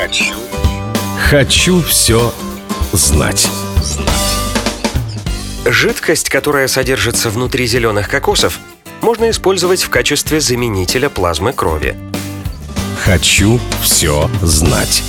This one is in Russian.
Хочу. Хочу все знать. Жидкость, которая содержится внутри зеленых кокосов, можно использовать в качестве заменителя плазмы крови. Хочу все знать.